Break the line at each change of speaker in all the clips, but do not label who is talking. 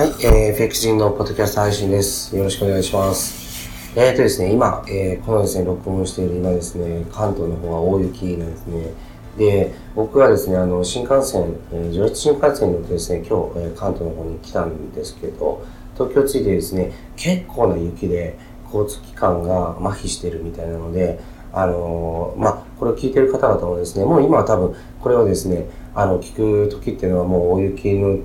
はい、えー、FX 人のポッドキャスト配信です。よろしくお願いします。えーとですね、今、えー、このですね、録音している今ですね、関東の方は大雪なんですね。で、僕はですね、あの、新幹線、えー、上越新幹線に乗ってですね、今日、えー、関東の方に来たんですけど、東京着いてですね、結構な雪で交通機関が麻痺してるみたいなので、あのー、まあ、これを聞いてる方々もですね、もう今は多分、これをですね、あの、聞く時っていうのはもう大雪の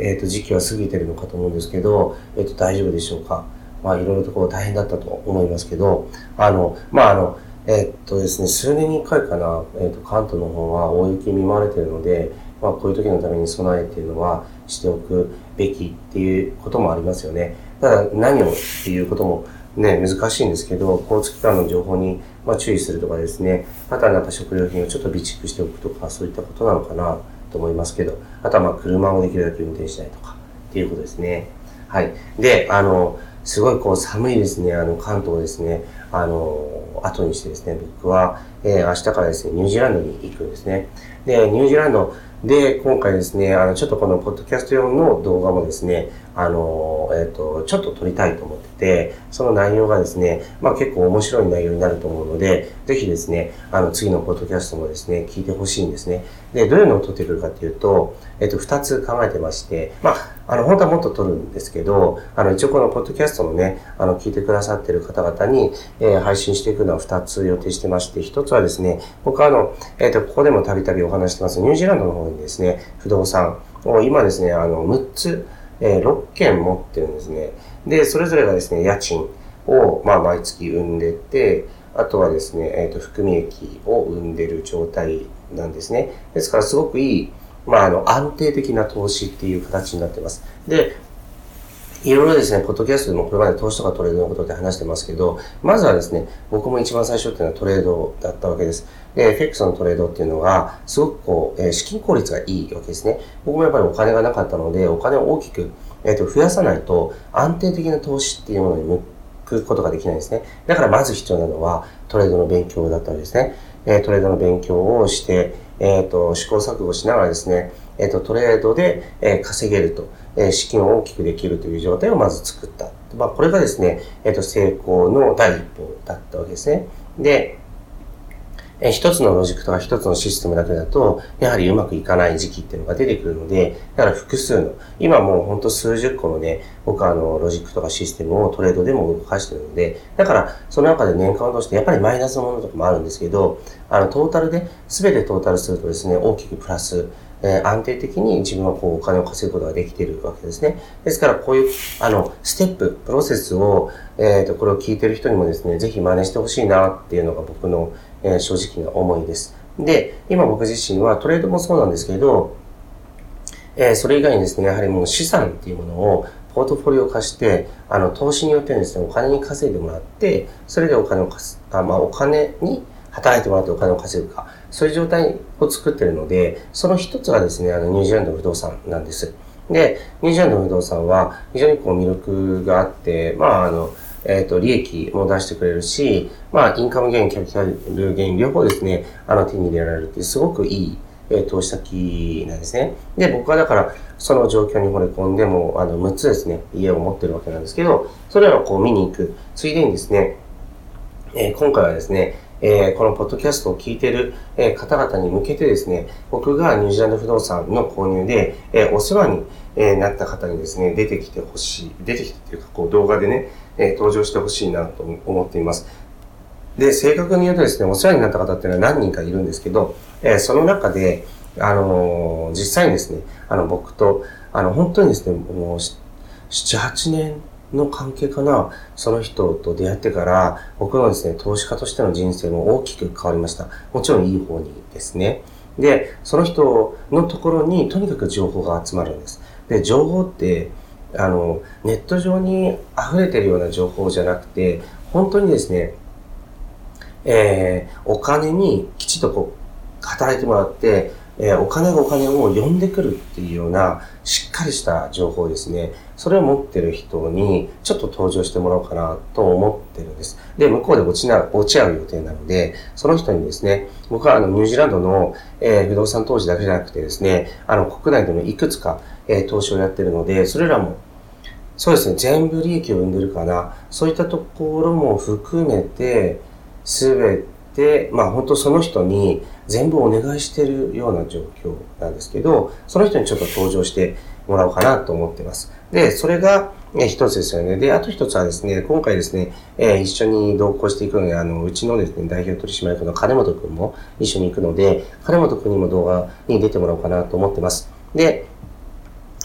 えー、と時期は過ぎてるのかと思うんですけど、えー、と大丈夫でしょうか？まあ、いろいろとこう大変だったと思いますけど、あの、まあ、あの、えっとですね、数年に一回かな、えっと、関東の方は大雪に見舞われているので、まあ、こういう時のために備えっていうのはしておくべきっていうこともありますよね。ただ、何をっていうこともね、難しいんですけど、交通機関の情報に、ま、注意するとかですね、あとはなんか食料品をちょっと備蓄しておくとか、そういったことなのかなと思いますけど、あとはまあ車をできるだけ運転したいとかっていうことですね。はい。で、あの、すごいこう寒いですね、あの関東ですね、あの、後にしてですね、僕は、えー、明日からですね、ニュージーランドに行くんですね。で、ニュージーランドで、今回ですね、あの、ちょっとこのポッドキャスト用の動画もですね、あの、えっ、ー、と、ちょっと撮りたいと思ってて、その内容がですね、まあ結構面白い内容になると思うので、ぜひですね、あの、次のポッドキャストもですね、聞いてほしいんですね。で、どういうのを撮ってくるかっていうと、えっ、ー、と、二つ考えてまして、まあ、あの、本当はもっと撮るんですけど、あの、一応このポッドキャストのね、あの、聞いてくださってる方々に、えー、配信していくのは二つ予定してまして、一つはですね、僕はあの、えっ、ー、と、ここでもたびたびお話してます、ニュージーランドの方にですね、不動産を今ですね、あの、6つ、えー、6件持ってるんですね。で、それぞれがですね、家賃を、まあ、毎月生んでて、あとはですね、えっ、ー、と、含み益を生んでる状態なんですね。ですから、すごくいい、まあ、あの、安定的な投資っていう形になってます。で、いろいろですね、ポッドキャストでもこれまで投資とかトレードのことって話してますけど、まずはですね、僕も一番最初っていうのはトレードだったわけです。で、FX のトレードっていうのは、すごくこう、えー、資金効率がいいわけですね。僕もやっぱりお金がなかったので、お金を大きく、えっ、ー、と、増やさないと安定的な投資っていうものに向くことができないですね。だからまず必要なのは、トレードの勉強だったりですね。えー、トレードの勉強をして、えっ、と、試行錯誤しながらですね、えっ、と、トレードで、え稼げると。え資金を大きくできるという状態をまず作った。まあ、これがですね、えっ、と、成功の第一歩だったわけですね。で、え一つのロジックとか一つのシステムだけだと、やはりうまくいかない時期っていうのが出てくるので、だから複数の、今もうほんと数十個のね、僕はあの、ロジックとかシステムをトレードでも動かしてるので、だから、その中で年間を通してやっぱりマイナスのものとかもあるんですけど、あの、トータルで、すべてトータルするとですね、大きくプラス、えー、安定的に自分はこうお金を稼ぐことができているわけですね。ですからこういう、あの、ステップ、プロセスを、えっ、ー、と、これを聞いてる人にもですね、ぜひ真似してほしいなっていうのが僕の、えー、正直な思いです。で、今僕自身はトレードもそうなんですけど、えー、それ以外にですね、やはりもう資産っていうものをポートフォリオ化して、あの、投資によってですね、お金に稼いでもらって、それでお金を貸す、あまあ、お金に働いてもらってお金を稼ぐか、そういう状態を作ってるので、その一つはですね、あの、ニュージーランド不動産なんです。で、ニュージーランド不動産は非常にこう魅力があって、まあ、あの、えっ、ー、と、利益も出してくれるし、まあ、インカムゲイン、キャピタルゲイン、両方ですね、あの、手に入れられるって、すごくいい、えー、投資先なんですね。で、僕はだから、その状況に惚れ込んでも、あの、6つですね、家を持ってるわけなんですけど、それらをこう見に行く。ついでにですね、えー、今回はですね、えー、このポッドキャストを聞いている、えー、方々に向けてですね、僕がニュージーランド不動産の購入で、えー、お世話に、えなった方にですね、出てきてほしい、出てきてっていうか、こう動画でね、え登場してほしいなと思っています。で、正確に言うとですね、お世話になった方っていうのは何人かいるんですけど、えその中で、あの実際にですね、あの、僕と、あの、本当にですね、もう、7、8年の関係かな、その人と出会ってから、僕のですね、投資家としての人生も大きく変わりました。もちろんいい方にですね。で、その人のところにとにかく情報が集まるんです。で、情報って、あの、ネット上に溢れてるような情報じゃなくて、本当にですね、えー、お金にきちっとこう、働いてもらって、えー、お金がお金を呼んでくるっていうような、しっかりした情報ですね。それを持ってる人に、ちょっと登場してもらおうかなと思ってるんです。で、向こうで落ちな、落ち合う予定なので、その人にですね、僕はあの、ニュージーランドの、えー、不動産投資だけじゃなくてですね、あの、国内でもいくつか、えー、投資をやってるので、それらも、そうですね、全部利益を生んでるかな。そういったところも含めて、すべて、まあ本当その人に全部お願いしてるような状況なんですけど、その人にちょっと登場してもらおうかなと思ってます。で、それが、一つですよね。で、あと一つはですね、今回ですね、えー、一緒に同行していくので、あの、うちのですね、代表取締役の金本くんも一緒に行くので、金本くんにも動画に出てもらおうかなと思ってます。で、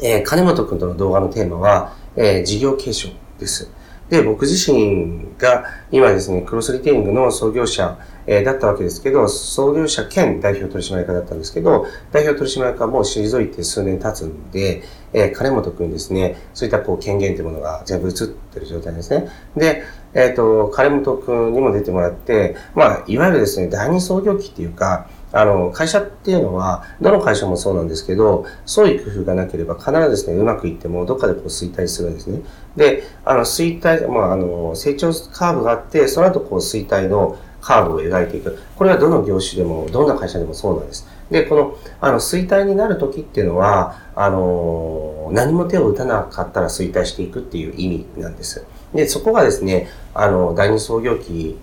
えー、金本くんとの動画のテーマは、えー、事業継承です。で、僕自身が今ですね、クロスリテイリングの創業者、えー、だったわけですけど、創業者兼代表取締役だったんですけど、代表取締役はもう退いて数年経つんで、えー、金本くんですね、そういったこう権限というものが全部移ってる状態ですね。で、えっ、ー、と、金本くんにも出てもらって、まあ、いわゆるですね、第二創業期っていうか、あの、会社っていうのは、どの会社もそうなんですけど、創意工夫がなければ必ずですね、うまくいっても、どっかでこう衰退するんですね。で、あの、衰退、まあ、あの、成長カーブがあって、その後こう衰退のカーブを描いていく。これはどの業種でも、どんな会社でもそうなんです。で、この、あの、衰退になる時っていうのは、あの、何も手を打たなかったら衰退していくっていう意味なんです。で、そこがですね、あの、第二創業期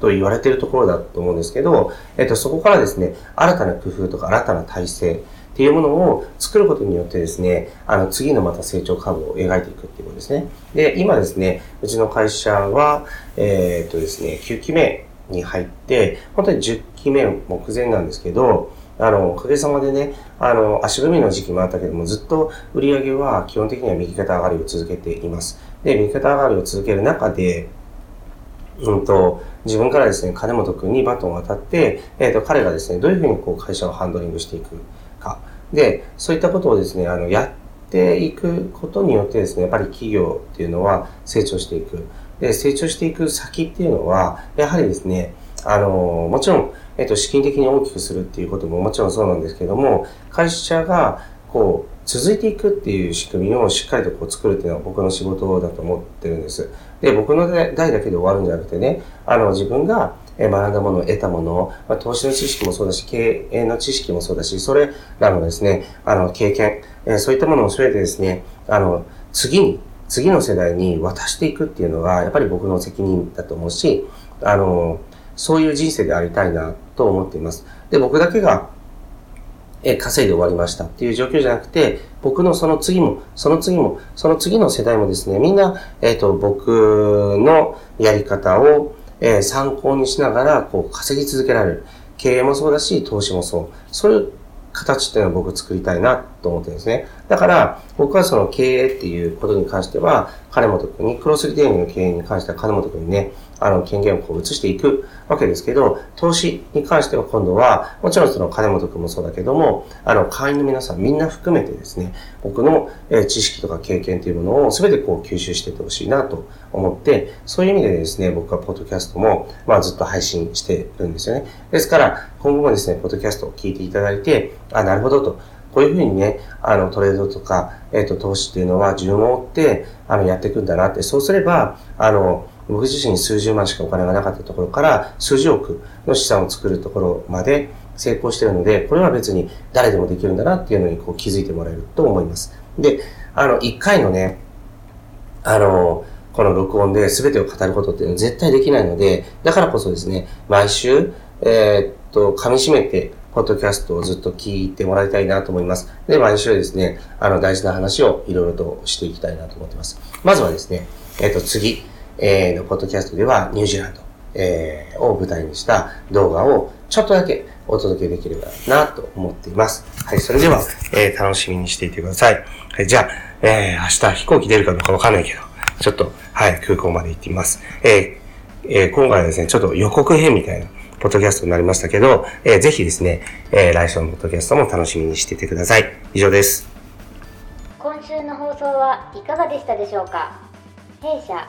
と言われてるところだと思うんですけど、えっと、そこからですね、新たな工夫とか新たな体制っていうものを作ることによってですね、あの、次のまた成長カーブを描いていくっていうことですね。で、今ですね、うちの会社は、えー、っとですね、9期目に入って、本当に10期目目前なんですけど、あの、おかげさまでね、あの、足踏みの時期もあったけども、ずっと売り上げは基本的には右肩上がりを続けています。で、右肩上がりを続ける中で、うんと、自分からですね、金本君にバトンを渡って、えっ、ー、と、彼がですね、どういうふうにこう会社をハンドリングしていくか。で、そういったことをですね、あの、やっていくことによってですね、やっぱり企業っていうのは成長していく。で、成長していく先っていうのは、やはりですね、あの、もちろん、えっ、と、資金的に大きくするっていうことももちろんそうなんですけども、会社が、こう、続いていくっていう仕組みをしっかりとこう作るっていうのは僕の仕事だと思ってるんです。で、僕の代だけで終わるんじゃなくてね、あの、自分が学んだもの、得たもの、まあ、投資の知識もそうだし、経営の知識もそうだし、それらのですね、あの、経験、えそういったものを全てですね、あの、次に、次の世代に渡していくっていうのが、やっぱり僕の責任だと思うし、あの、そういう人生でありたいなと思っています。で、僕だけがえ稼いで終わりましたっていう状況じゃなくて、僕のその次も、その次も、その次の世代もですね、みんな、えっ、ー、と、僕のやり方を、えー、参考にしながら、こう、稼ぎ続けられる。経営もそうだし、投資もそう。そういう形っていうのを僕作りたいなと思ってるんですね。だから、僕はその経営っていうことに関しては、金本君に、クロスリテイリングの経営に関しては金本君にね、あの、権限をこう移していくわけですけど、投資に関しては今度は、もちろんその金本君もそうだけども、あの、会員の皆さんみんな含めてですね、僕の、知識とか経験というものを全てこう吸収していってほしいなと思って、そういう意味でですね、僕はポッドキャストも、まあずっと配信してるんですよね。ですから、今後もですね、ポッドキャストを聞いていただいて、あ、なるほどと。こういうふうにね、あの、トレードとか、えっ、ー、と、投資っていうのは順を追って、あの、やっていくんだなって、そうすれば、あの、僕自身数十万しかお金がなかったところから数十億の資産を作るところまで成功してるので、これは別に誰でもできるんだなっていうのにこう気づいてもらえると思います。で、あの、一回のね、あの、この録音で全てを語ることっていうのは絶対できないので、だからこそですね、毎週、えー、っと、噛み締めて、ポッドキャストをずっと聞いてもらいたいなと思います。で、毎週ですね、あの、大事な話をいろいろとしていきたいなと思ってます。まずはですね、えー、っと、次、えー、のポッドキャストではニュージーランド、えー、を舞台にした動画をちょっとだけお届けできればなと思っています。はい、それでは、えー、楽しみにしていてください。はい、じゃあ、えー、明日飛行機出るかどうかわかんないけど、ちょっと、はい、空港まで行ってみます。えー、えー、今回はですね、ちょっと予告編みたいな、ポッドキャストになりましたけど、えー、ぜひですね、えー、来週のポッドキャストも楽しみにしていてください。以上です。
今週の放送はいかがでしたでしょうか？弊社